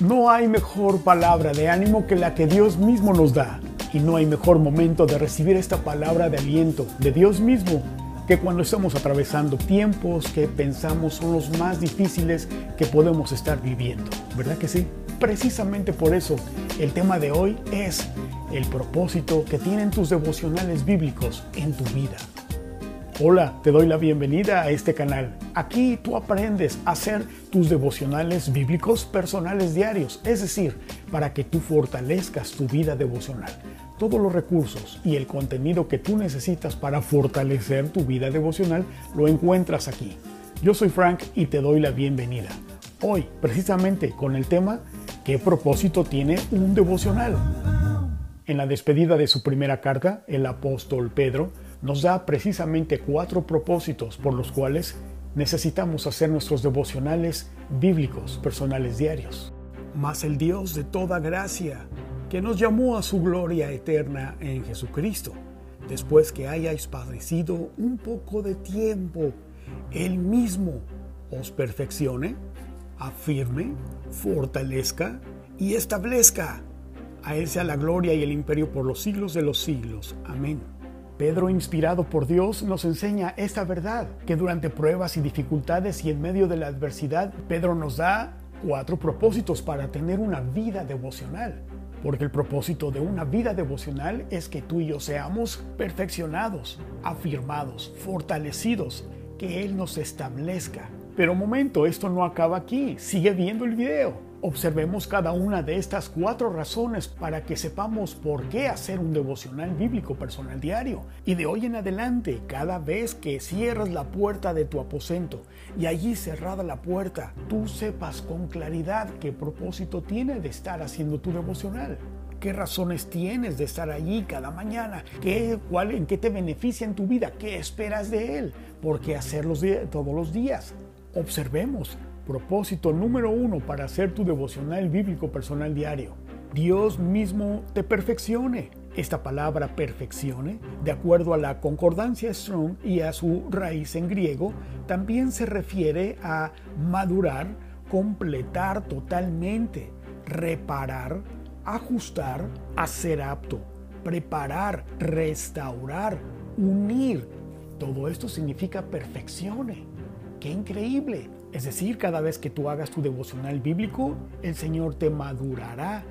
No hay mejor palabra de ánimo que la que Dios mismo nos da. Y no hay mejor momento de recibir esta palabra de aliento de Dios mismo que cuando estamos atravesando tiempos que pensamos son los más difíciles que podemos estar viviendo. ¿Verdad que sí? Precisamente por eso el tema de hoy es el propósito que tienen tus devocionales bíblicos en tu vida. Hola, te doy la bienvenida a este canal. Aquí tú aprendes a hacer tus devocionales bíblicos personales diarios, es decir, para que tú fortalezcas tu vida devocional. Todos los recursos y el contenido que tú necesitas para fortalecer tu vida devocional lo encuentras aquí. Yo soy Frank y te doy la bienvenida. Hoy, precisamente con el tema ¿Qué propósito tiene un devocional? En la despedida de su primera carta, el apóstol Pedro nos da precisamente cuatro propósitos por los cuales necesitamos hacer nuestros devocionales bíblicos personales diarios. Mas el Dios de toda gracia, que nos llamó a su gloria eterna en Jesucristo, después que hayáis padecido un poco de tiempo, Él mismo os perfeccione, afirme, fortalezca y establezca. A Él sea la gloria y el imperio por los siglos de los siglos. Amén. Pedro, inspirado por Dios, nos enseña esta verdad, que durante pruebas y dificultades y en medio de la adversidad, Pedro nos da cuatro propósitos para tener una vida devocional. Porque el propósito de una vida devocional es que tú y yo seamos perfeccionados, afirmados, fortalecidos, que Él nos establezca. Pero momento, esto no acaba aquí, sigue viendo el video. Observemos cada una de estas cuatro razones para que sepamos por qué hacer un devocional bíblico personal diario. Y de hoy en adelante, cada vez que cierras la puerta de tu aposento y allí cerrada la puerta, tú sepas con claridad qué propósito tiene de estar haciendo tu devocional. ¿Qué razones tienes de estar allí cada mañana? ¿Qué, cuál, ¿En qué te beneficia en tu vida? ¿Qué esperas de Él? ¿Por qué hacerlo todos los días? Observemos Propósito número uno para hacer tu devocional bíblico personal diario. Dios mismo te perfeccione. Esta palabra perfeccione, de acuerdo a la concordancia Strong y a su raíz en griego, también se refiere a madurar, completar totalmente, reparar, ajustar, hacer apto, preparar, restaurar, unir. Todo esto significa perfeccione. ¡Qué increíble! Es decir, cada vez que tú hagas tu devocional bíblico, el Señor te madurará,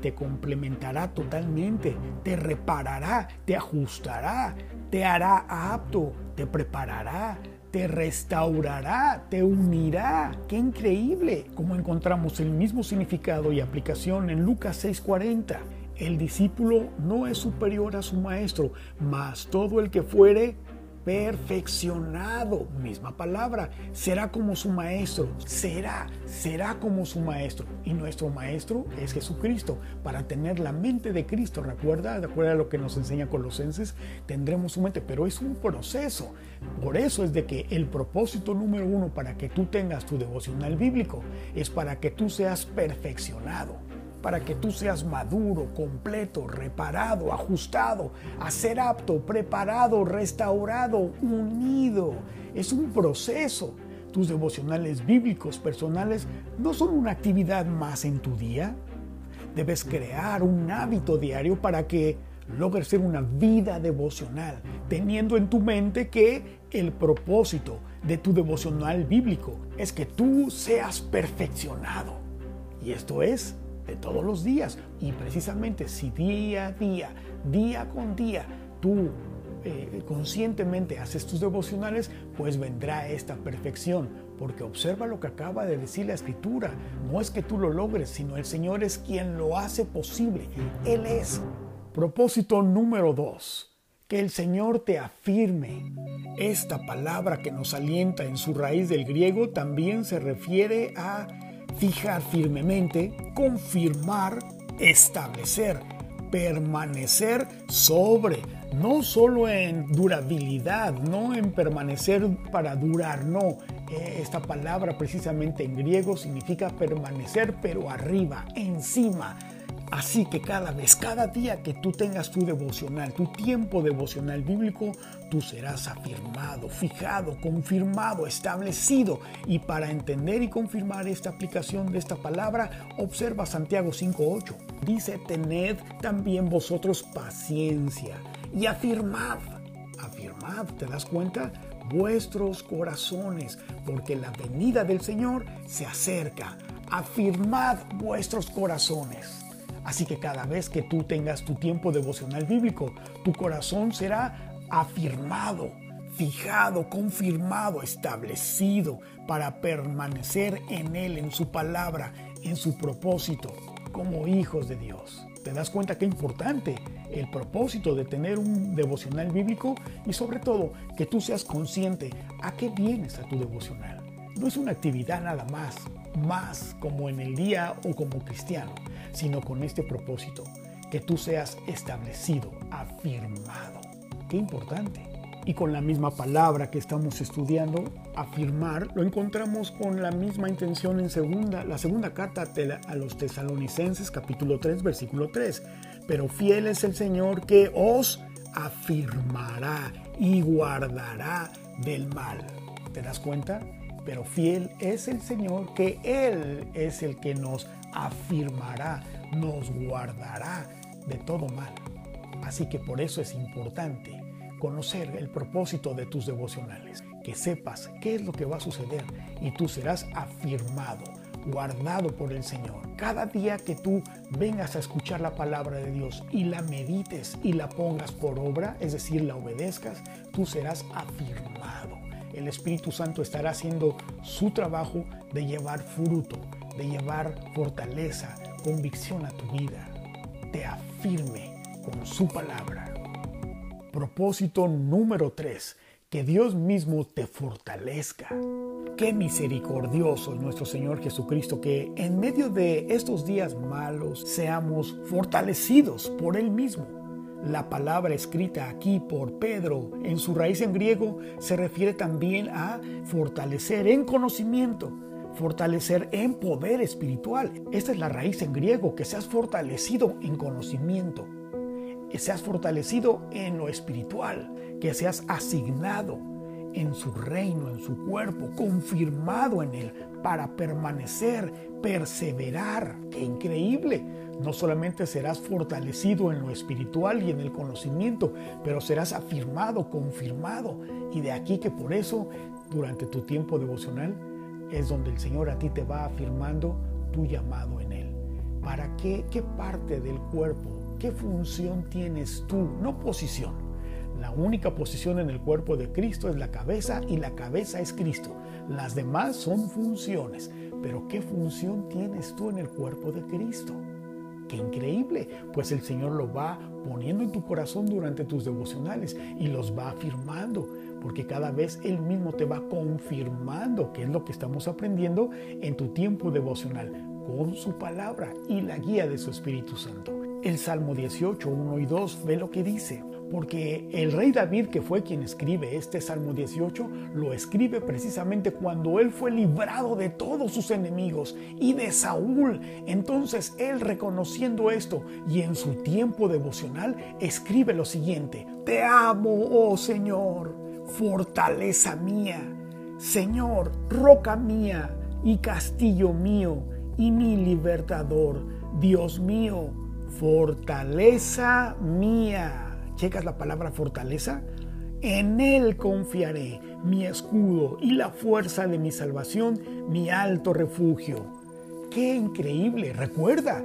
te complementará totalmente, te reparará, te ajustará, te hará apto, te preparará, te restaurará, te unirá. ¡Qué increíble! Como encontramos el mismo significado y aplicación en Lucas 6:40. El discípulo no es superior a su maestro, mas todo el que fuere perfeccionado, misma palabra, será como su maestro, será, será como su maestro. Y nuestro maestro es Jesucristo. Para tener la mente de Cristo, recuerda, recuerda lo que nos enseña Colosenses, tendremos su mente, pero es un proceso. Por eso es de que el propósito número uno para que tú tengas tu devocional bíblico es para que tú seas perfeccionado para que tú seas maduro, completo, reparado, ajustado, a ser apto, preparado, restaurado, unido. Es un proceso. Tus devocionales bíblicos personales no son una actividad más en tu día. Debes crear un hábito diario para que logres ser una vida devocional, teniendo en tu mente que el propósito de tu devocional bíblico es que tú seas perfeccionado. Y esto es todos los días. Y precisamente si día a día, día con día, tú eh, conscientemente haces tus devocionales, pues vendrá esta perfección. Porque observa lo que acaba de decir la escritura. No es que tú lo logres, sino el Señor es quien lo hace posible. Él es. Propósito número dos. Que el Señor te afirme. Esta palabra que nos alienta en su raíz del griego también se refiere a fijar firmemente, confirmar, establecer, permanecer sobre, no solo en durabilidad, no en permanecer para durar, no. Eh, esta palabra precisamente en griego significa permanecer pero arriba, encima, Así que cada vez, cada día que tú tengas tu devocional, tu tiempo devocional bíblico, tú serás afirmado, fijado, confirmado, establecido. Y para entender y confirmar esta aplicación de esta palabra, observa Santiago 5.8. Dice, tened también vosotros paciencia y afirmad. Afirmad, ¿te das cuenta? Vuestros corazones, porque la venida del Señor se acerca. Afirmad vuestros corazones. Así que cada vez que tú tengas tu tiempo devocional bíblico, tu corazón será afirmado, fijado, confirmado, establecido para permanecer en Él, en su palabra, en su propósito, como hijos de Dios. ¿Te das cuenta qué importante el propósito de tener un devocional bíblico y sobre todo que tú seas consciente a qué vienes a tu devocional? No es una actividad nada más, más como en el día o como cristiano sino con este propósito, que tú seas establecido, afirmado. Qué importante. Y con la misma palabra que estamos estudiando, afirmar, lo encontramos con la misma intención en segunda, la segunda carta a los tesalonicenses capítulo 3 versículo 3. Pero fiel es el Señor que os afirmará y guardará del mal. ¿Te das cuenta? Pero fiel es el Señor que Él es el que nos afirmará, nos guardará de todo mal. Así que por eso es importante conocer el propósito de tus devocionales, que sepas qué es lo que va a suceder y tú serás afirmado, guardado por el Señor. Cada día que tú vengas a escuchar la palabra de Dios y la medites y la pongas por obra, es decir, la obedezcas, tú serás afirmado. El Espíritu Santo estará haciendo su trabajo de llevar fruto de llevar fortaleza, convicción a tu vida, te afirme con su palabra. Propósito número 3. Que Dios mismo te fortalezca. Qué misericordioso es nuestro Señor Jesucristo que en medio de estos días malos seamos fortalecidos por Él mismo. La palabra escrita aquí por Pedro en su raíz en griego se refiere también a fortalecer en conocimiento fortalecer en poder espiritual. Esta es la raíz en griego, que seas fortalecido en conocimiento, que seas fortalecido en lo espiritual, que seas asignado en su reino, en su cuerpo, confirmado en él para permanecer, perseverar. ¡Qué increíble! No solamente serás fortalecido en lo espiritual y en el conocimiento, pero serás afirmado, confirmado. Y de aquí que por eso, durante tu tiempo devocional, es donde el Señor a ti te va afirmando tu llamado en Él. ¿Para qué? ¿Qué parte del cuerpo? ¿Qué función tienes tú? No posición. La única posición en el cuerpo de Cristo es la cabeza y la cabeza es Cristo. Las demás son funciones. Pero ¿qué función tienes tú en el cuerpo de Cristo? Qué increíble, pues el Señor lo va poniendo en tu corazón durante tus devocionales y los va afirmando, porque cada vez Él mismo te va confirmando que es lo que estamos aprendiendo en tu tiempo devocional con su palabra y la guía de su Espíritu Santo. El Salmo 18, 1 y 2 ve lo que dice porque el rey David, que fue quien escribe este Salmo 18, lo escribe precisamente cuando él fue librado de todos sus enemigos y de Saúl. Entonces él reconociendo esto y en su tiempo devocional escribe lo siguiente, Te amo, oh Señor, fortaleza mía, Señor, roca mía y castillo mío y mi libertador, Dios mío, fortaleza mía checas la palabra fortaleza, en Él confiaré, mi escudo y la fuerza de mi salvación, mi alto refugio. Qué increíble. Recuerda,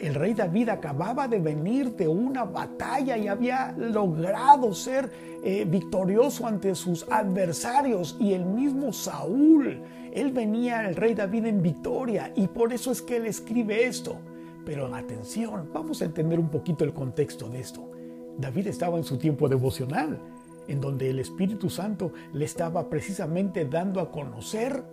el rey David acababa de venir de una batalla y había logrado ser eh, victorioso ante sus adversarios y el mismo Saúl. Él venía, el rey David, en victoria y por eso es que él escribe esto. Pero atención, vamos a entender un poquito el contexto de esto. David estaba en su tiempo devocional, en donde el Espíritu Santo le estaba precisamente dando a conocer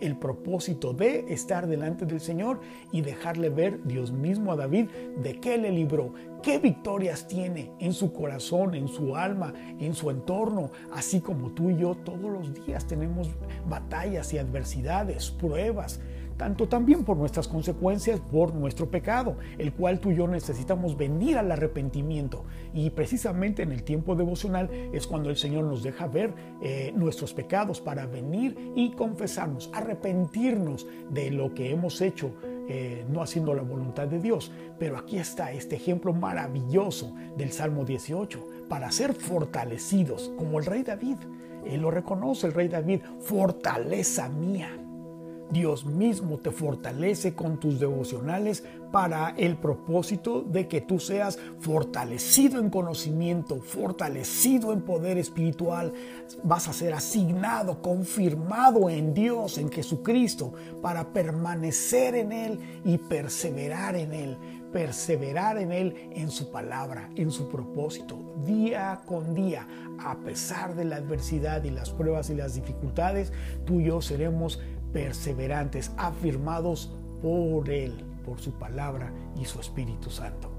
el propósito de estar delante del Señor y dejarle ver Dios mismo a David de qué le libró, qué victorias tiene en su corazón, en su alma, en su entorno, así como tú y yo todos los días tenemos batallas y adversidades, pruebas, tanto también por nuestras consecuencias, por nuestro pecado, el cual tú y yo necesitamos venir al arrepentimiento. Y precisamente en el tiempo devocional es cuando el Señor nos deja ver eh, nuestros pecados para venir y confesarnos, arrepentirnos de lo que hemos hecho eh, no haciendo la voluntad de Dios. Pero aquí está este ejemplo maravilloso del Salmo 18, para ser fortalecidos como el rey David. Él lo reconoce, el rey David, fortaleza mía. Dios mismo te fortalece con tus devocionales para el propósito de que tú seas fortalecido en conocimiento, fortalecido en poder espiritual. Vas a ser asignado, confirmado en Dios, en Jesucristo, para permanecer en Él y perseverar en Él perseverar en Él, en su palabra, en su propósito, día con día, a pesar de la adversidad y las pruebas y las dificultades, tú y yo seremos perseverantes, afirmados por Él, por su palabra y su Espíritu Santo.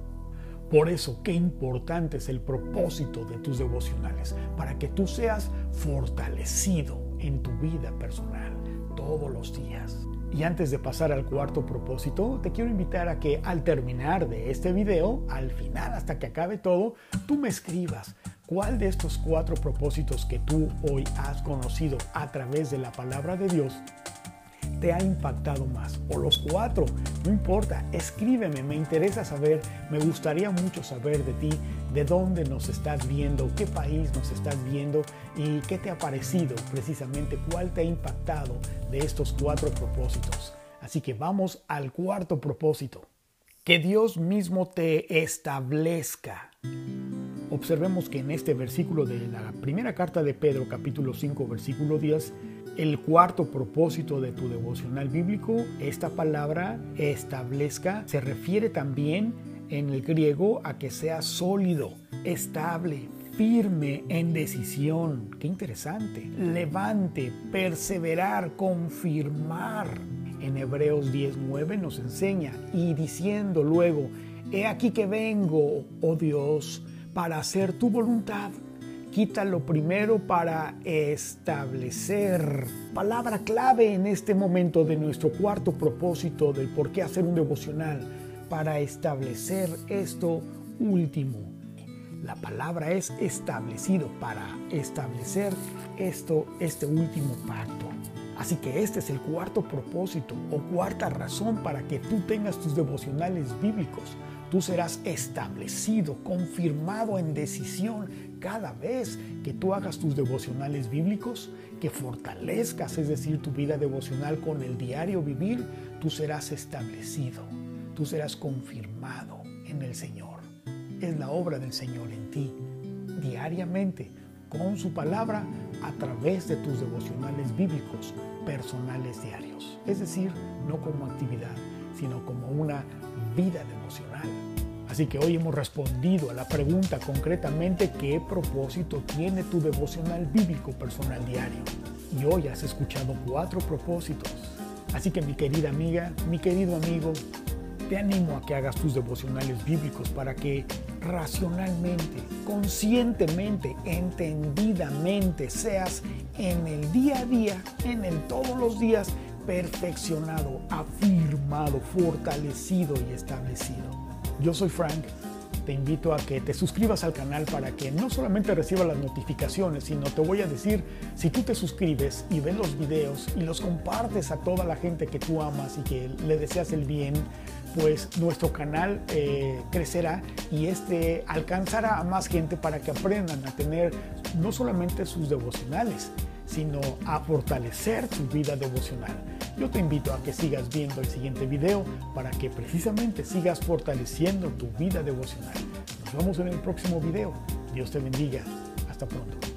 Por eso, qué importante es el propósito de tus devocionales, para que tú seas fortalecido en tu vida personal todos los días. Y antes de pasar al cuarto propósito, te quiero invitar a que al terminar de este video, al final, hasta que acabe todo, tú me escribas cuál de estos cuatro propósitos que tú hoy has conocido a través de la palabra de Dios te ha impactado más? O los cuatro, no importa, escríbeme, me interesa saber, me gustaría mucho saber de ti, de dónde nos estás viendo, qué país nos estás viendo y qué te ha parecido precisamente, cuál te ha impactado de estos cuatro propósitos. Así que vamos al cuarto propósito. Que Dios mismo te establezca. Observemos que en este versículo de la primera carta de Pedro, capítulo 5, versículo 10, el cuarto propósito de tu devocional bíblico, esta palabra establezca, se refiere también en el griego a que sea sólido, estable, firme en decisión. Qué interesante. Levante, perseverar, confirmar. En Hebreos 10:9 nos enseña y diciendo luego, he aquí que vengo, oh Dios, para hacer tu voluntad quita lo primero para establecer. Palabra clave en este momento de nuestro cuarto propósito del por qué hacer un devocional, para establecer esto último. La palabra es establecido para establecer esto, este último pacto. Así que este es el cuarto propósito o cuarta razón para que tú tengas tus devocionales bíblicos Tú serás establecido, confirmado en decisión cada vez que tú hagas tus devocionales bíblicos, que fortalezcas, es decir, tu vida devocional con el diario vivir, tú serás establecido, tú serás confirmado en el Señor. Es la obra del Señor en ti, diariamente, con su palabra, a través de tus devocionales bíblicos personales diarios. Es decir, no como actividad, sino como una vida devocional. Así que hoy hemos respondido a la pregunta concretamente qué propósito tiene tu devocional bíblico personal diario. Y hoy has escuchado cuatro propósitos. Así que mi querida amiga, mi querido amigo, te animo a que hagas tus devocionales bíblicos para que racionalmente, conscientemente, entendidamente seas en el día a día, en el todos los días, perfeccionado, afirmado, fortalecido y establecido. Yo soy Frank, te invito a que te suscribas al canal para que no solamente recibas las notificaciones, sino te voy a decir, si tú te suscribes y ves los videos y los compartes a toda la gente que tú amas y que le deseas el bien, pues nuestro canal eh, crecerá y este alcanzará a más gente para que aprendan a tener no solamente sus devocionales, sino a fortalecer tu vida devocional. Yo te invito a que sigas viendo el siguiente video para que precisamente sigas fortaleciendo tu vida devocional. Nos vemos en el próximo video. Dios te bendiga. Hasta pronto.